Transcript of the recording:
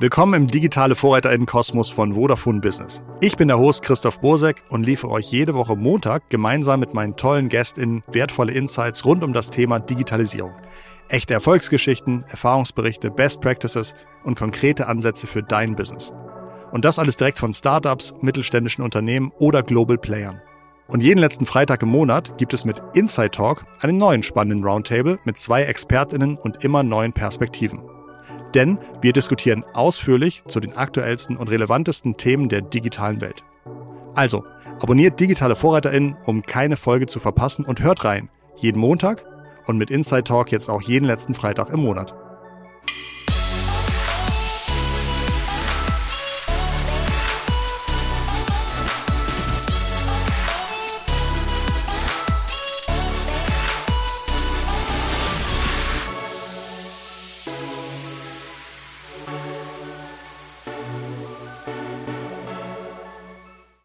Willkommen im digitale Vorreiterinnen-Kosmos von Vodafone Business. Ich bin der Host Christoph Bosek und liefere euch jede Woche Montag gemeinsam mit meinen tollen GästInnen wertvolle Insights rund um das Thema Digitalisierung. Echte Erfolgsgeschichten, Erfahrungsberichte, Best Practices und konkrete Ansätze für dein Business. Und das alles direkt von Startups, mittelständischen Unternehmen oder Global Playern. Und jeden letzten Freitag im Monat gibt es mit Inside Talk einen neuen spannenden Roundtable mit zwei ExpertInnen und immer neuen Perspektiven. Denn wir diskutieren ausführlich zu den aktuellsten und relevantesten Themen der digitalen Welt. Also, abonniert digitale VorreiterInnen, um keine Folge zu verpassen und hört rein. Jeden Montag und mit Inside Talk jetzt auch jeden letzten Freitag im Monat.